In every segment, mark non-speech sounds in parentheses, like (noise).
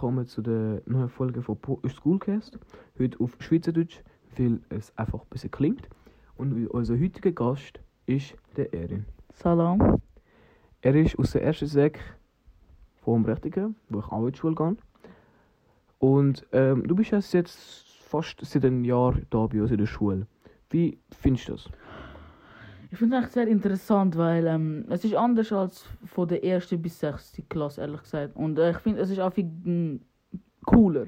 willkommen zu der neuen Folge von Po- Schoolcast. Heute auf Schweizerdeutsch, weil es einfach ein bisschen klingt. Und unser heutiger Gast ist der Erin. Salam. Er ist aus der ersten Sek vom Rechtigen, wo ich auch in die Schule gehe. Und ähm, du bist jetzt fast seit einem Jahr da bei uns in der Schule. Wie findest du das? Ich finde es echt sehr interessant, weil ähm, es ist anders als von der ersten bis sechsten Klasse, ehrlich gesagt. Und äh, ich finde, es ist auch viel mm, cooler.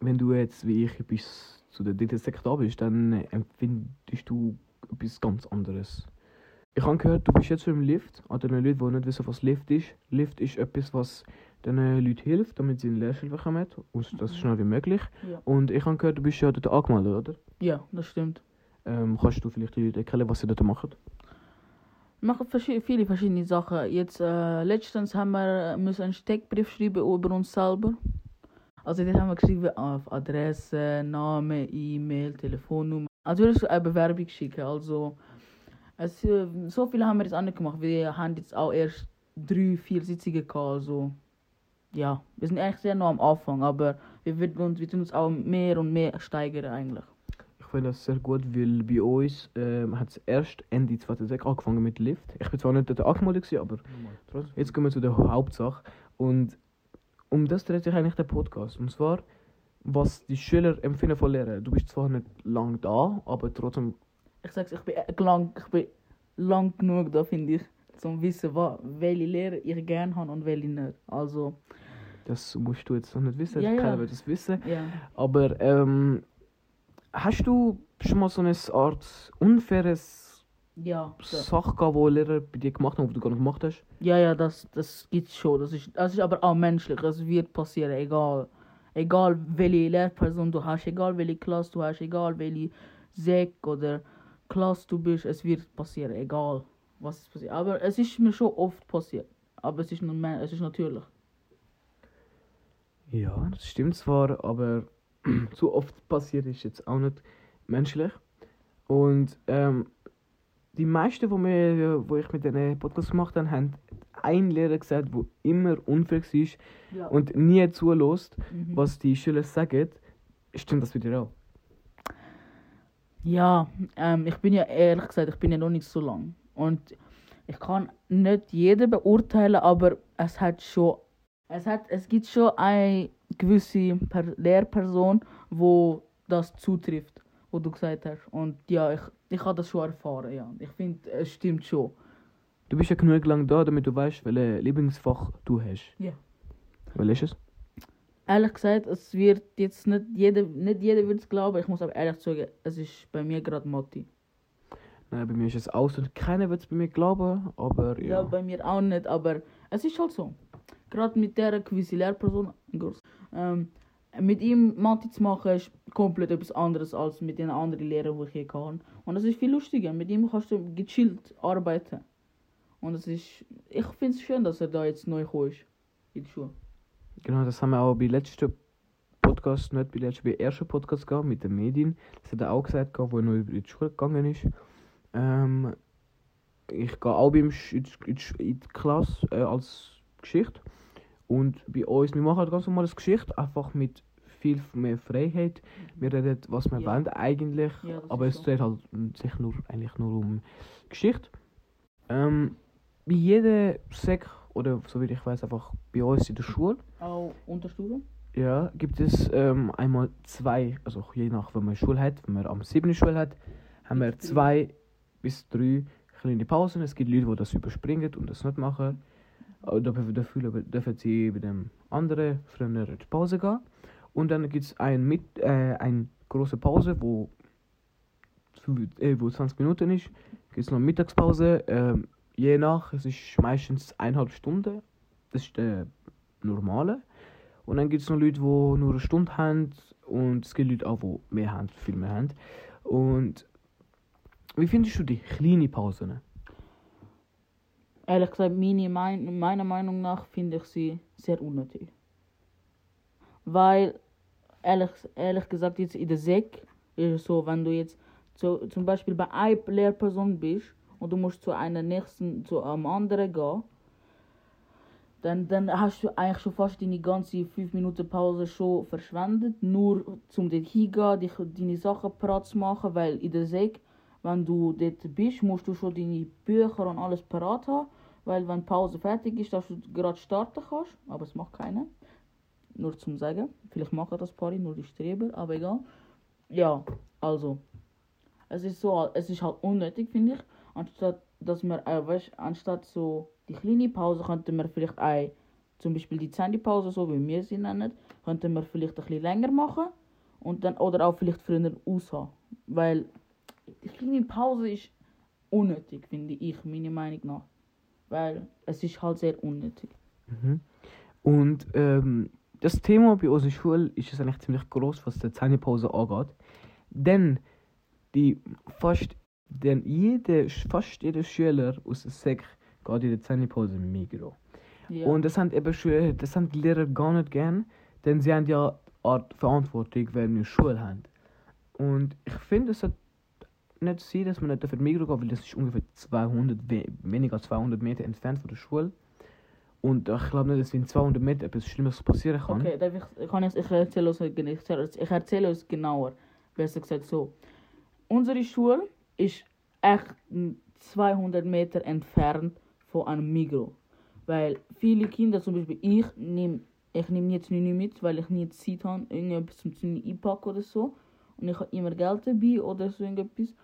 Wenn du jetzt, wie ich, bis zu der dritten Sek da bist, dann äh, empfindest du etwas ganz anderes. Ich habe gehört, du bist jetzt schon im Lift. An den Leuten, die nicht wissen, was Lift ist. Lift ist etwas, was den Leuten hilft, damit sie eine Lehrstelle bekommen. Und das so schnell wie möglich. Ja. Und ich habe gehört, du bist ja dort angemeldet, oder? Ja, das stimmt. Ähm, kannst du vielleicht erklären, was sie dort machen? Wir machen viele verschiedene Sachen. Jetzt, äh, letztens haben wir äh, müssen einen Steckbrief schreiben über uns selber. Also, dort haben wir geschrieben auf Adresse, Name, E-Mail, Telefonnummer. Also, wir eine Bewerbung schicken. Also, es, äh, so viel haben wir jetzt nicht gemacht. Wir haben jetzt auch erst drei, vier Sitzungen gehabt. Also, ja, wir sind eigentlich sehr noch am Anfang, aber wir, werden uns, wir tun uns auch mehr und mehr steigern eigentlich. Ich finde das sehr gut, weil bei uns ähm, hat es erst Ende 2006 angefangen mit Lift. Ich bin zwar nicht dort angemeldet, gewesen, aber trotzdem. Jetzt kommen wir zu der Hauptsache. Und um das dreht sich eigentlich der Podcast. Und zwar, was die Schüler empfinden von Lehren. Du bist zwar nicht lang da, aber trotzdem, Ich sag's, ich bin äh, lang, ich bin lang genug da, finde ich, zum wissen, wa- welche Lehrer ich gerne habe und welche nicht. Also, das musst du jetzt noch nicht wissen. Ja, ja. Keiner wird das wissen. ja. Aber hast du schon mal so eine Art unfaires Ja. Sache gehabt, die Lehrer bei dir gemacht haben, die du gar nicht gemacht hast? ja, ja, das, das gibt's schon. Das ist, das ist aber auch menschlich. Es wird passieren, egal. Egal welche Lehrperson du hast, egal welche Klasse du hast, egal welche Sek oder Klasse du bist, es wird passieren, egal was es passiert. Aber es ist mir schon oft passiert. Aber es ist, es ist natürlich. Ja, das stimmt zwar, aber (clears throat) zu oft passiert ist jetzt auch nicht menschlich. Und ähm, die meisten, wo, wir, wo ich mit diesen Podcast gemacht habe, haben einen Lehrer gesagt, der immer unfair war Ja. und nie zulässt, Mhm. was die Schüler sagen. Stimmt das bei dir auch? Ja, ähm, ich bin ja ehrlich gesagt, ich bin ja noch nicht so lang. Und ich kann nicht jeden beurteilen, aber es hat schon, es hat, es gibt schon eine gewisse per Lehrperson, wo das zutrifft, wo du gesagt hast. Und ja, ich, ich habe das schon erfahren, ja. Ich finde, es stimmt schon. Du bist ja genug lang da, damit du weißt, welches Lieblingsfach du hast. Ja. Welches ist es? Ehrlich gesagt, es wird jetzt nicht jeder, nicht jeder wird es glauben. Ich muss aber ehrlich sagen, es ist bei mir gerade Mathe. Nein, bei mir ist es aus und keiner wird es bei mir glauben, aber Ja. ja. bei mir auch nicht, aber es ist halt so. Gerade mit der gewissen Lehrperson, ähm, mit ihm Mathe zu machen, ist komplett etwas anderes als mit den anderen Lehrern, die ich hier kann. Und es ist viel lustiger. Mit ihm kannst du gechillt arbeiten. Und es ist, ich finde es schön, dass er da jetzt neu gekommen ist in die Schule. Genau, das haben wir auch bei letzten Podcast, nicht bei letzten, bei ersten Podcast gehabt mit den Medien. Das hat er auch gesagt, wo er noch über die Schule gegangen ist. Ähm, ich gehe auch in, in, in die Klasse äh, als Geschichte. Und bei uns, wir machen halt ganz normales Geschichte, einfach mit viel mehr Freiheit. Wir reden, was wir Ja. wollen eigentlich, Ja, aber es so. dreht halt sich nur, eigentlich nur um Geschichte. Ähm, bei jeder Sek, oder so wie ich weiß, einfach bei uns in der Schule, Auch Unterstufe? ja, gibt es ähm, einmal zwei, also je nach, wenn man Schule hat, wenn man am 7. Schule hat, haben wir zwei bis drei kleine Pausen. Es gibt Leute, die das überspringen und das nicht machen. Dafür, dafür dürfen sie bei dem anderen in die Pause gehen. Und dann gibt es ein mit, äh, eine große Pause, wo, äh, wo 20 Minuten ist. Gibt es noch eine Mittagspause. Ähm, je nach, es ist meistens eineinhalb Stunden. Das ist der normale. Und dann gibt es noch Leute, die nur eine Stunde haben. Und es gibt Leute auch, die mehr haben, viel mehr haben. Und wie findest du die kleinen Pausen? Ehrlich gesagt, meine mein, meiner Meinung nach finde ich sie sehr unnötig. Weil, ehrlich, ehrlich gesagt, jetzt in der Sek ist es so, wenn du jetzt so, zum Beispiel bei einer Lehrperson bist und du musst zu einer nächsten, zu einem anderen gehen, dann, dann hast du eigentlich schon fast deine ganze 5 Minuten Pause schon verschwendet, nur um dort hingehen, deine Sachen parat zu machen, weil in der Säge, wenn du dort bist, musst du schon deine Bücher und alles parat haben, weil wenn Pause fertig ist, dass du gerade starten kannst, aber es macht keiner. Nur zum Sagen, vielleicht machen das Party, nur die Streber, aber egal. Ja, also, es ist so, es ist halt unnötig, finde ich, anstatt dass man, äh, weißt, anstatt so die kleine Pause könnte man vielleicht auch, zum Beispiel die Pause, so wie wir sie nennen, könnte man vielleicht ein bisschen länger machen und dann, oder auch vielleicht früher aushaben. Weil die Pause ist unnötig, finde ich, meiner Meinung nach. Weil es ist halt sehr unnötig. Mhm. Und ähm, das Thema bei unserer Schule ist es eigentlich ziemlich groß, was die Zähnepause angeht. Denn die fast, denn jede, fast jeder Schüler aus der Sek geht in der Zähnepause im Migro. Ja. Und das haben eben Schüler, das haben die Lehrer gar nicht gern, denn sie haben ja Art Verantwortung, wenn wir Schule haben. Und ich finde, es sollte nicht sein, dass man nicht auf den Migro geht, weil das ist ungefähr 200, we- weniger als 200 Meter entfernt von der Schule. Und ich glaube nicht, dass in 200 Meter etwas Schlimmes passieren kann. Okay, darf ich, kann ich, ich erzähle ich erzähle, ich erzähle uns genauer. Besser gesagt so. Unsere Schule ist echt 200 Meter entfernt von einem Migro. Weil viele Kinder, zum Beispiel ich, nehme ich nehm jetzt nicht mit, weil ich nie Zeit habe, irgendetwas zum zu einpacken oder so. Und ich habe immer Geld dabei oder so irgendetwas.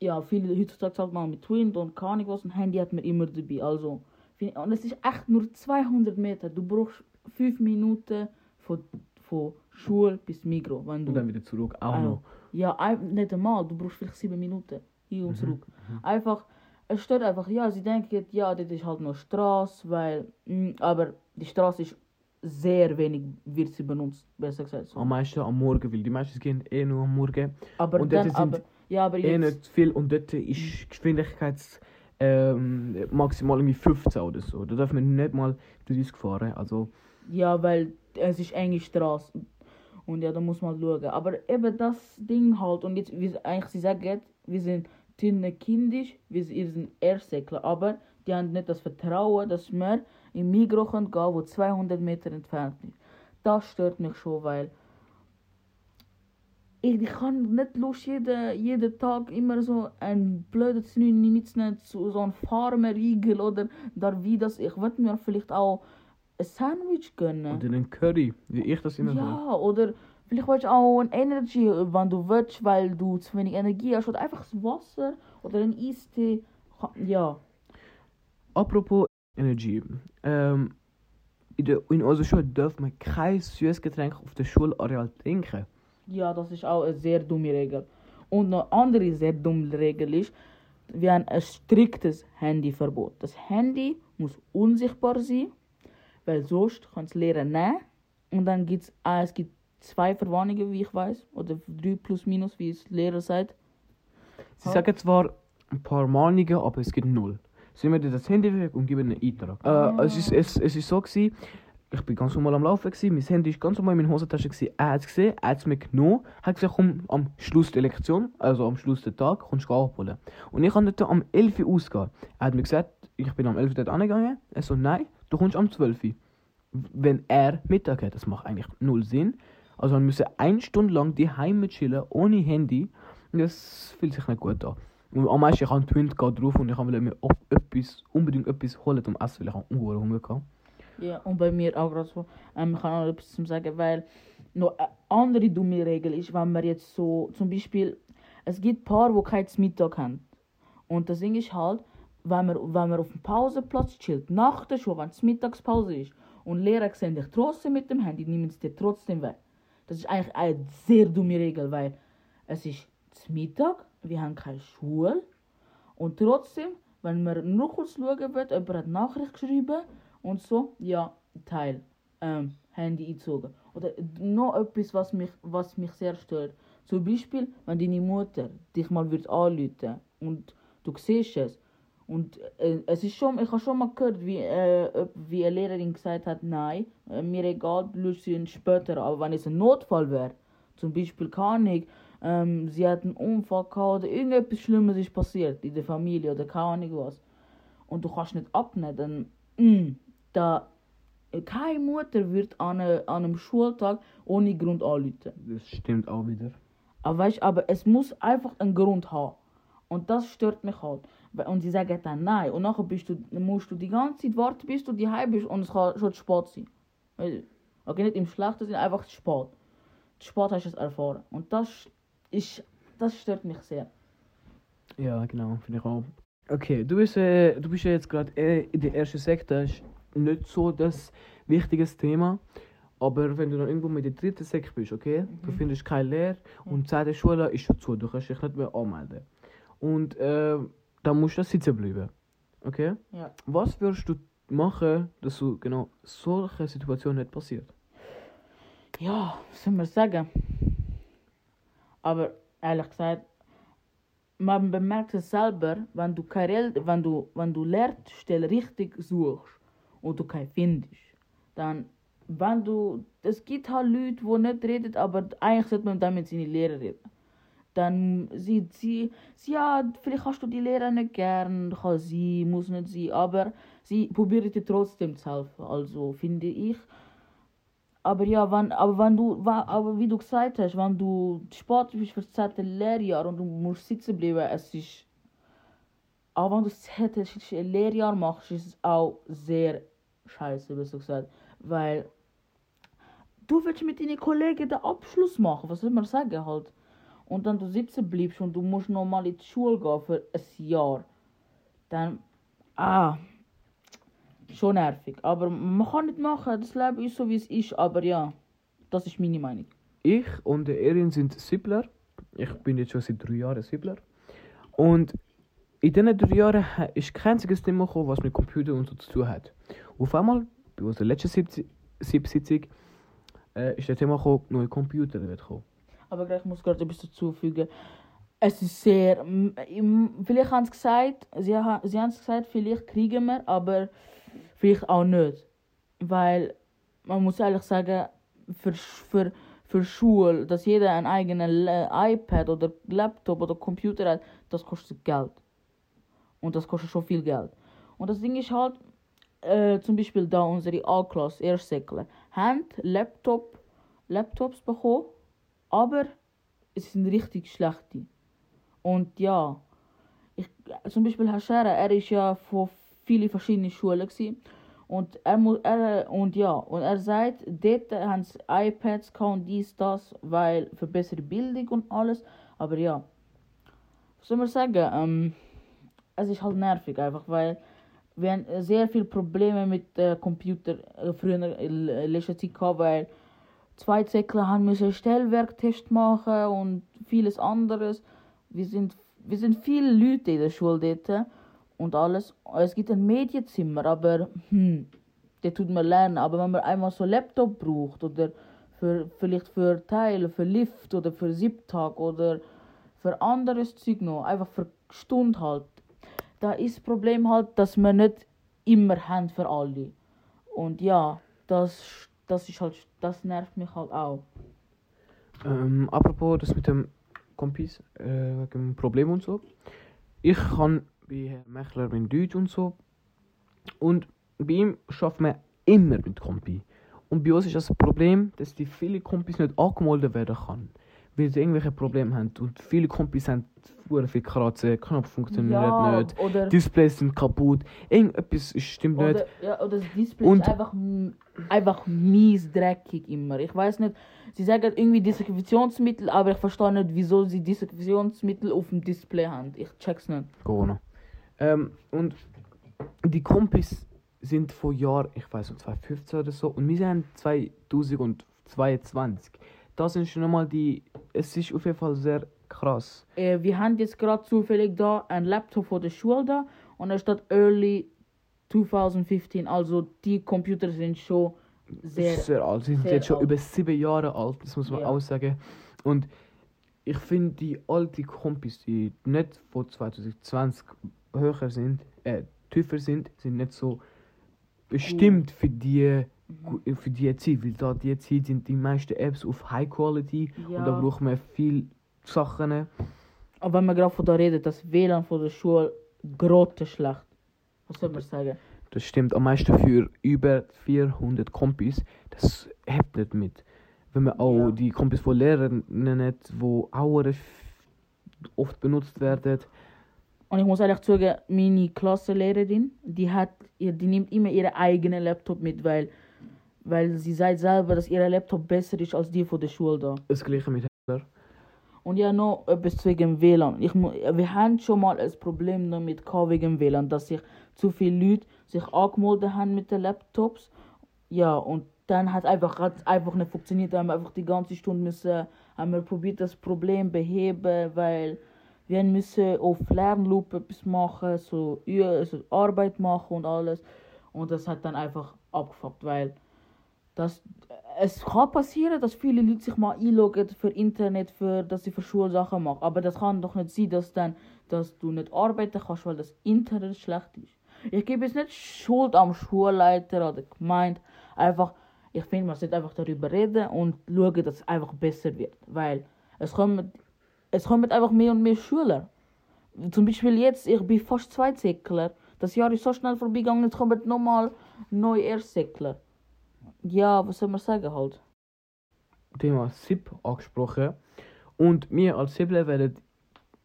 Ja, viele heutzutage zahlt man mit Twint und keine Ahnung was. Ein Handy hat man immer dabei. Also, und es ist echt nur 200 Meter. Du brauchst 5 Minuten von, von Schule bis Migro. Wenn du, Und dann wieder zurück, auch Ah. noch. ja, nicht einmal. Du brauchst vielleicht 7 Minuten hin und zurück. Einfach, es steht einfach, ja, sie denken, ja, das ist halt nur Straße, weil, mm, aber die Straße ist sehr wenig, wird sie benutzt, besser gesagt. So. Am meisten am Morgen, weil die meisten gehen eh nur am Morgen. Aber und dann, sind aber, ja, aber Eh jetzt, nicht viel und dort ist Geschwindigkeits ähm, maximal irgendwie 15 oder so. Da darf man nicht mal 30 fahren. Also, ja, weil es ist enge Straße. Und ja, da muss man schauen. Aber eben das Ding halt, und jetzt, wie eigentlich sie sagen, wir sind dünne kindisch, wir sind, Erstsäckler, aber die haben nicht das Vertrauen, dass wir in Migros gehen können, wo 200 Meter entfernt ist. Das stört mich schon, weil ich, ich kann nicht Lust jeden, jeden Tag immer so ein blödes mitzunehmen, zu so einem Farmerriegel oder da wie das. Ich würde mir vielleicht auch ein Sandwich gönnen. in einen Curry, wie ich das immer. Ja, oder vielleicht willst du auch ein Energy, wenn du willst, weil du zu wenig Energie hast. Oder einfach das Wasser oder ein Eistee. Ja. Apropos Energie. Ähm, in, der, in unserer Schule darf man kein süßes Getränk auf dem Schulareal trinken. Ja, das ist auch eine sehr dumme Regel. Und noch eine andere sehr dumme Regel ist, wir haben ein striktes Handyverbot. Das Handy muss unsichtbar sein, weil sonst kann es Lehrer nehmen. Und dann gibt's, ah, es gibt zwei Verwarnungen, wie ich weiß, oder drei plus minus, wie es Lehrer sagt. Sie Ja. sagen zwar ein paar Mahnungen, aber es gibt null. Sie nehmen das Handy weg und geben einen Eintrag. Äh, es, ist, es, es ist so gewesen, ich bin ganz normal am Laufen gewesen, mein Handy ist ganz normal in meiner Hosentasche gewesen. Er hat es gesehen, er hat es mir genommen, hat gesagt, komm am Schluss der Lektion, also am Schluss der Tag, kommst du abholen. Und ich dort am 11 Uhr ausgehen. Er hat mir gesagt, ich bin am 11 Uhr dort angegangen. Er so, nein, du kommst am 12 Uhr. Wenn er Mittag hat, das macht eigentlich null Sinn. Also man müsse eine Stunde lang die Heime chillen, ohne Handy. Das fühlt sich nicht gut an. Und am meisten, ich habe die Hunde drauf und ich will mir etwas, unbedingt etwas holen zum Essen, weil ich habe Hunger gehabt. Ja, und bei mir auch gerade so. Ähm, ich kann noch etwas zum sagen, weil noch eine andere dumme Regel ist, wenn man jetzt so, zum Beispiel, es gibt Paar, die kein Mittag haben. Und das Ding ist halt, wenn man, wenn man auf dem Pausenplatz chillt, nach der Schule, wenn es Mittagspause ist, und Lehrer sehen dich trotzdem mit dem Handy, nehmen sie dir trotzdem weg. Das ist eigentlich eine sehr dumme Regel, weil es ist Mittag, wir haben keine Schule, und trotzdem, wenn man noch kurz schauen wird, jemand hat Nachricht geschrieben und so, ja, Teil, ähm, Handy eingezogen. Oder noch etwas, was mich, was mich sehr stört. Zum Beispiel, wenn deine Mutter dich mal wird anrufen und du siehst es. Und äh, es ist schon, ich habe schon mal gehört, wie, äh, wie eine Lehrerin gesagt hat, nein, äh, mir egal, löst sie später. Aber wenn es ein Notfall wäre, zum Beispiel keine Ahnung, ähm, sie hat einen Unfall gehabt oder irgendetwas Schlimmes ist passiert in der Familie oder keine Ahnung was. Und du kannst nicht abnehmen, dann, mm, da keine Mutter wird an, eine, an einem Schultag ohne Grund anrufen. Das stimmt auch wieder. Aber weißt, aber es muss einfach einen Grund haben. Und das stört mich halt. Und sie sagen dann nein. Und nachher bist du, musst du die ganze Zeit warten, bis du daheim bist und es kann schon spät sein. Okay, nicht im schlechten Sinne, einfach zu spät. Zu spät hast du es erfahren. Und das ist, das stört mich sehr. Ja, genau, finde ich auch. Okay, du bist, äh, du bist ja jetzt gerade äh, in der ersten Sekte, nicht so das wichtiges Thema. Aber wenn du dann irgendwo mit der dritten Sekte bist, okay, du Mhm. findest keine Lehre und die zweite Schule ist schon zu, du kannst dich nicht mehr anmelden. Und äh, dann musst du da sitzen bleiben. Okay? Ja. Was würdest du machen, dass so genau solche Situationen nicht passiert? Ja, was soll man sagen? Aber ehrlich gesagt, man bemerkt es selber, wenn du keine, Rel- wenn du, wenn du Lehrstelle richtig suchst und du keine findest, dann, wenn du, es gibt halt Leute, die nicht reden, aber eigentlich sollte man dann mit seinen Lehrern reden. Dann sieht sie, sie, ja, vielleicht hast du die Lehrer nicht gern, kann sie, muss nicht sie, aber sie probiert dir trotzdem zu helfen. Also finde ich, aber ja, wenn, aber wenn du, aber wie du gesagt hast, wenn du spät bist für das zweite Lehrjahr und du musst sitzen bleiben, es ist, auch wenn du das zweite Lehrjahr machst, ist es auch sehr scheiße, besser gesagt, weil du willst mit deinen Kollegen den Abschluss machen, was soll man sagen halt, und dann du sitzen bleibst und du musst nochmal in die Schule gehen für ein Jahr, dann, ah, schon nervig. Aber man kann nicht machen, das Leben ist so wie es ist, aber ja, das ist meine Meinung. Ich und der Erin sind Siebler. Ich bin jetzt schon seit drei Jahren Siebler. Und in diesen drei Jahren ha- ist kein einziges Thema gekommen, was mit Computer und so zu tun hat. Auf einmal, bei unserer letzten Sieb- Sieb-Sitzung, äh, ist das Thema gekommen, neue Computer wird kommen. Aber gleich muss ich gerade etwas dazufügen. Es ist sehr. Vielleicht haben sie gesagt, sie, sie haben es gesagt, vielleicht kriegen wir, aber vielleicht auch nicht. Weil man muss ehrlich sagen, für, für, für Schule, dass jeder ein eigenes Le- iPad oder Laptop oder Computer hat, das kostet Geld. Und das kostet schon viel Geld. Und das Ding ist halt, äh, zum Beispiel da unsere A-Klasse, Erstsäckler, haben Laptop, Laptops bekommen, aber es sind richtig schlechte. Und ja, ich, zum Beispiel Herr Scherer, er ist ja von vielen verschiedenen Schulen gewesen. Und er muss, er, und ja, und er sagt, dort haben sie iPads und dies, das, weil für bessere Bildung und alles. Aber ja, was soll man sagen, ähm, es ist halt nervig einfach, weil wir haben sehr viele Probleme mit äh, Computer äh, früher in letzter Zeit gehabt, weil zwei Zäckler haben müssen Stellwerktest machen und vieles anderes. Wir sind, wir sind viele Leute in der Schule dort und alles. Es gibt ein Medienzimmer, aber hm, der tut man lernen. Aber wenn man einmal so einen Laptop braucht oder für, vielleicht für Teile, für Lift oder für Siebtag oder für anderes Zeug noch, einfach für Stunde halt. Da ist das Problem halt, dass wir nicht immer haben für alle. Und ja, das, das ist halt, das nervt mich halt auch. Ähm, apropos das mit dem Kompis, äh, dem Problem und so. Ich kann bei Herrn Mechler in Deutsch und so. Und bei ihm schafft man immer mit Kompi. Und bei uns ist das Problem, dass die viele Kompis nicht angemeldet werden kann. Weil sie irgendwelche Probleme haben. Und viele Kompis haben sehr viel Kratzen, Knopf funktioniert nicht, oder, Displays sind kaputt, irgendetwas stimmt nicht. oder, ja, oder das Display Und- ist einfach, einfach mies dreckig immer. Ich weiß nicht, sie sagen irgendwie Desinfektionsmittel, aber ich verstehe nicht, wieso sie Desinfektionsmittel auf dem Display haben. Ich check's nicht. Corona. Ähm, und die Kompis sind vor Jahren, ich weiß nicht, 2015 oder so, und wir sind 2022. Das sind schon nochmal die, es ist auf jeden Fall sehr krass. Äh, wir haben jetzt gerade zufällig da einen Laptop von der Schule da und da steht Early 2015. Also die Computer sind schon sehr. sehr alt. Sie sind jetzt schon alt. über sieben Jahre alt, das muss man Ja. auch sagen. Und ich finde die alten Kompis, die nicht von 2020 höher sind, äh, tiefer sind, sind nicht so bestimmt für die. Für die Zeit, weil da die Zeit sind die meisten Apps auf High Quality und da Ja. braucht man viel Sachen. Aber wenn wir gerade von da reden, das WLAN von der Schule grottenschlecht. Was soll man sagen? Das stimmt am meisten für über 400 Kompis. Das hebt nicht mit. Wenn man auch Ja. die Kompis von Lehrern nennt, wo auch oft benutzt werden. Und ich muss ehrlich sagen, meine Klassenlehrerin, die hat, die nimmt immer ihren eigenen Laptop mit, weil, weil sie sagt selber, dass ihr Laptop besser ist als die von der Schule da. Das gleiche mit Hitler. Und ja, noch etwas wegen WLAN. Ich, wir haben schon mal ein Problem damit wegen WLAN, dass sich zu viele Leute sich angemeldet haben mit den Laptops. Ja, und dann hat einfach einfach nicht funktioniert. Da haben wir einfach die ganze Stunde müssen, haben wir probiert das Problem beheben, weil wir müssen auf Lernloop etwas machen, so, so Arbeit machen und alles. Und das hat dann einfach abgefuckt, weil das, es kann passieren, dass viele Leute sich mal einloggen für Internet, für, dass sie für Schulsachen machen. Aber das kann doch nicht sein, dass, dann, dass du nicht arbeiten kannst, weil das Internet schlecht ist. Ich gebe jetzt nicht Schuld am Schulleiter oder Gemeinde. Einfach, ich finde, man sollte einfach darüber reden und schauen, dass es einfach besser wird. Weil es kommen, es kommen einfach mehr und mehr Schüler. Zum Beispiel jetzt, ich bin fast Zweitsäckler. Das Jahr ist so schnell vorbeigegangen, jetzt kommen nochmal neue Erstsäckler. Ja, was soll man sagen halt? Thema SIP angesprochen. Und wir als Sibble werden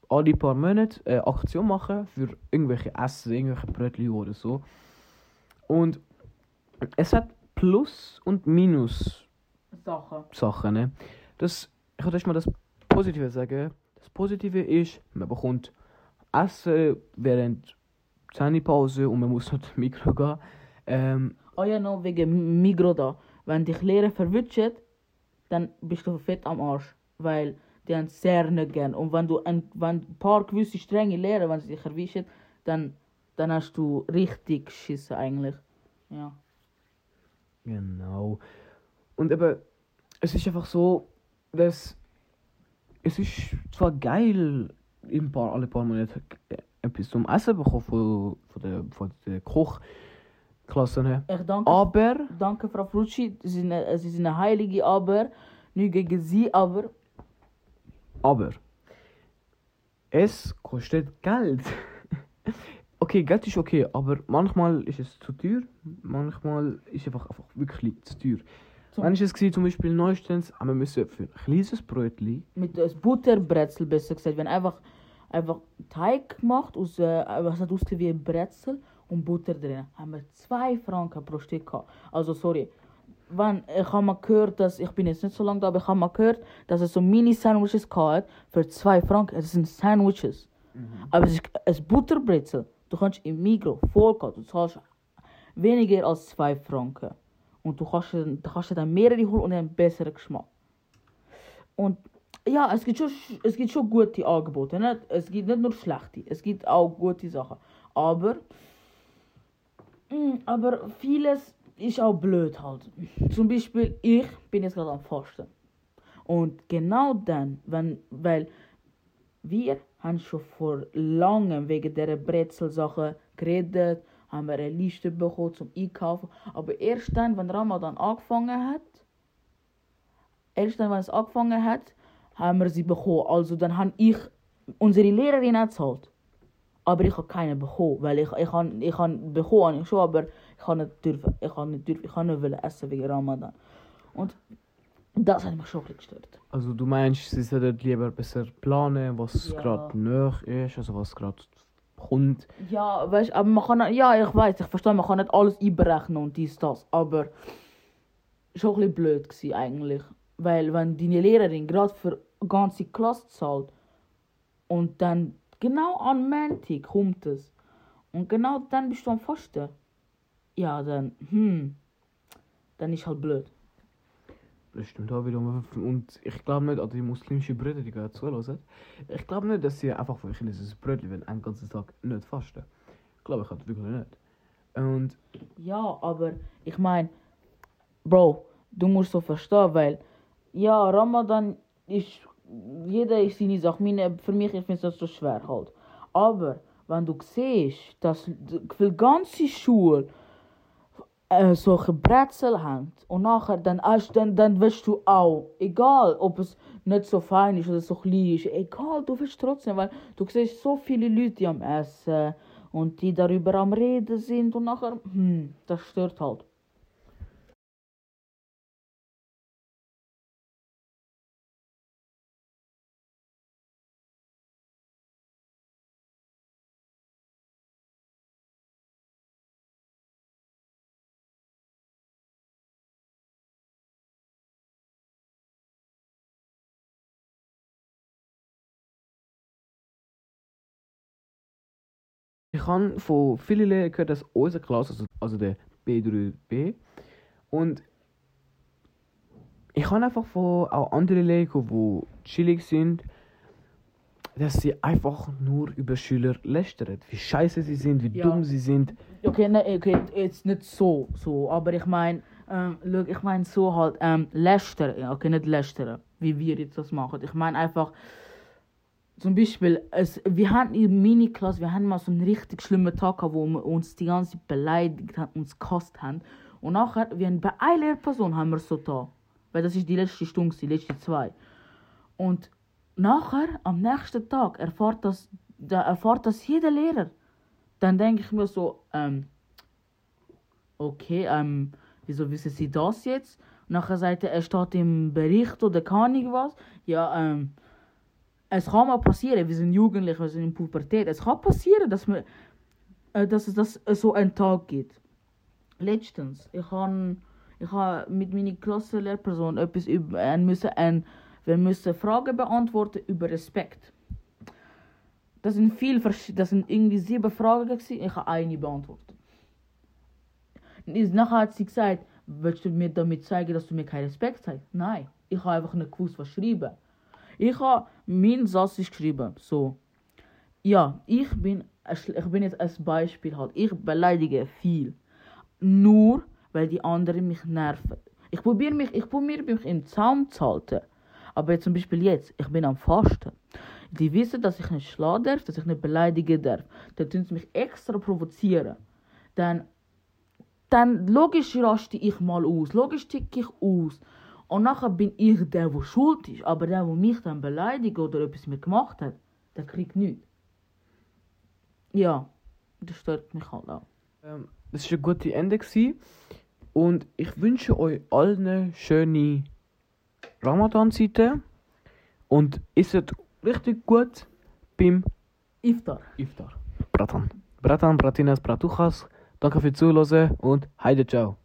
alle paar Monate eine Aktion machen für irgendwelche Essen, irgendwelche Brötchen oder so. Und es hat Plus- und Minus Sachen. Sachen. Ne? Das, ich kann euch mal das Positive sagen. Das Positive ist, man bekommt Essen während Zähnepause und man muss nicht ins Mikro gehen. Ähm, Ja, noch wegen Migro da. Wenn dich Lehrer verwünschen, dann bist du fett am Arsch. Weil die haben sehr nicht gern. Und wenn du ein, wenn ein paar gewisse strenge Lehrer, wenn sie dich erwischen, dann, dann hast du richtig geschissen eigentlich. Ja. Genau. Und eben, es ist einfach so, dass es ist zwar geil, ein paar, alle paar Monate etwas zum Essen bekommen von, von der, von der Kochklasse her. Ich danke, Aber, danke Frau Frutschi. Sie sind, eine- sie sind eine Heilige, aber nicht gegen sie, aber aber, es kostet Geld. (laughs) okay, Geld ist okay, aber manchmal ist es zu teuer, manchmal ist es einfach, einfach wirklich zu teuer. Wenn ich es gesehen, zum Beispiel neuestens, haben wir müssen für ein kleines Brötchen mit das Butterbrezel besser gesagt, wenn einfach einfach Teig gemacht aus äh, was hat ausgesehen wie ein Brezel und Butter drin, haben wir zwei Franken pro Stück gehabt. Also sorry, wenn ich habe mal gehört, dass ich bin jetzt nicht so lange da, aber ich habe mal gehört, dass es so Mini Sandwiches gehabt hat für zwei Franken. Es sind Sandwiches, aber es ist ein Butterbrezel. Du kannst im Migro vollkommen, du zahlst weniger als zwei Franken und du kannst, du kannst dann mehrere holen und einen besseren Geschmack. Und ja, es gibt schon, es gibt schon gute Angebote. Nicht? Es gibt nicht nur schlechte, es gibt auch gute Sachen. Aber, aber vieles ist auch blöd halt. Zum Beispiel, ich bin jetzt gerade am Fasten. Und genau dann, wenn, weil wir haben schon vor langem wegen dieser Brezel-Sache geredet, haben wir eine Liste bekommen zum Einkaufen. Aber erst dann, wenn Ramadan angefangen hat, erst dann, wenn es angefangen hat, haben wir sie bekommen. Also dann habe ich unsere Lehrerin gezahlt. Aber ich habe keine bekommen, weil ich, ich habe ich bekommen, habe ich schon, aber ich habe nicht dürfen, ich habe nicht dürfen, ich habe nicht wollen essen wegen Ramadan. Und das hat mich schon gestört. Also du meinst, sie sollten lieber besser planen, was Ja. gerade nach ist, also was gerade kommt. Ja, weißt aber man kann, ja, ich weiß, ich verstehe, man kann nicht alles einberechnen und dies, das, aber schon ein bisschen blöd gewesen eigentlich. Weil wenn deine Lehrerin gerade für eine ganze Klasse zahlt und dann genau an Montag kommt es und genau dann bist du am Fasten, ja, dann, hm, dann ist halt blöd. Das stimmt auch wiederum. Und ich glaube nicht an die muslimischen Brüder, die gerade zuhören. Ich glaube nicht, dass sie einfach ein chinesisches Brötchen wenn einen ganzen Tag nicht fasten. Glaube ich halt wirklich nicht. Und Ja, aber ich meine, Bro, du musst so verstehen, weil ja, Ramadan ist jeder ist seine Sache. Meine, für mich ich finde das so schwer halt. Aber wenn du siehst, dass die ganze Schule äh, solche Brezel haben und nachher dann, dann, dann willst du auch, egal ob es nicht so fein ist oder so klein ist, egal, du willst trotzdem, weil du siehst so viele Leute die am Essen und die darüber am Reden sind und nachher, hm, das stört halt. Ich habe von vielen Lehrern gehört, dass unsere Klasse, also, also der B3B, und ich habe einfach von auch anderen Lehrern, die chillig sind, dass sie einfach nur über Schüler lästern. Wie scheiße sie sind, wie Ja. dumm sie sind. Okay, ne, okay, jetzt nicht so, so, aber ich meine, ähm, ich meine so halt, ähm, lästern, okay, nicht lästern, wie wir jetzt das machen. Ich meine einfach, zum Beispiel, es, wir haben in Mini-Klasse, wir haben mal so einen richtig schlimmen Tag gehabt, wo wir uns die ganze Zeit beleidigt haben, uns gekostet haben. Und nachher, wir haben bei einer Lehrperson haben wir so da. Weil das ist die letzte Stunde, die letzte zwei. Und nachher, am nächsten Tag, erfahrt das, da erfahrt das jeder Lehrer. Dann denke ich mir so, ähm, okay, ähm, wieso wissen Sie das jetzt? Nachher sagt er, es steht im Bericht oder kann ich was. Ja, ähm, es kann mal passieren, wir sind Jugendliche, wir sind in Pubertät. Es kann passieren, dass, wir, äh, dass es das, so einen Tag gibt. Letztens, ich habe ich ha mit meiner Klassenlehrperson etwas über, äh, müssen, äh, wir müssen Fragen beantworten über Respekt. Das sind viel, das sind irgendwie sieben Fragen gewesen, ich habe eine beantwortet. Nachher hat sie gesagt, willst du mir damit zeigen, dass du mir keinen Respekt zeigst? Nein, ich habe einfach nicht gewusst, was schreiben. Ich habe, mein Satz geschrieben, so. Ja, ich bin, ich bin jetzt als Beispiel halt, ich beleidige viel. Nur, weil die anderen mich nerven. Ich probiere mich, ich probiere mich im Zaum zu halten. Aber jetzt zum Beispiel jetzt, ich bin am Fasten. Die wissen, dass ich nicht schlagen darf, dass ich nicht beleidigen darf. Dann tun sie mich extra provozieren. Dann, dann logisch raste ich mal aus, logisch ticke ich aus. Und nachher bin ich der, der schuld ist. Aber der, der mich dann beleidigt oder etwas mir gemacht hat, der kriegt nichts. Ja, das stört mich halt auch. Ähm, das war ein gutes Ende. Gewesen. Und ich wünsche euch allen schöne Ramadan-Zeiten. Und isset richtig gut beim Iftar. Iftar. Bratan. Bratan, Bratinas, Bratuchas. Danke fürs Zuhören und heide ciao.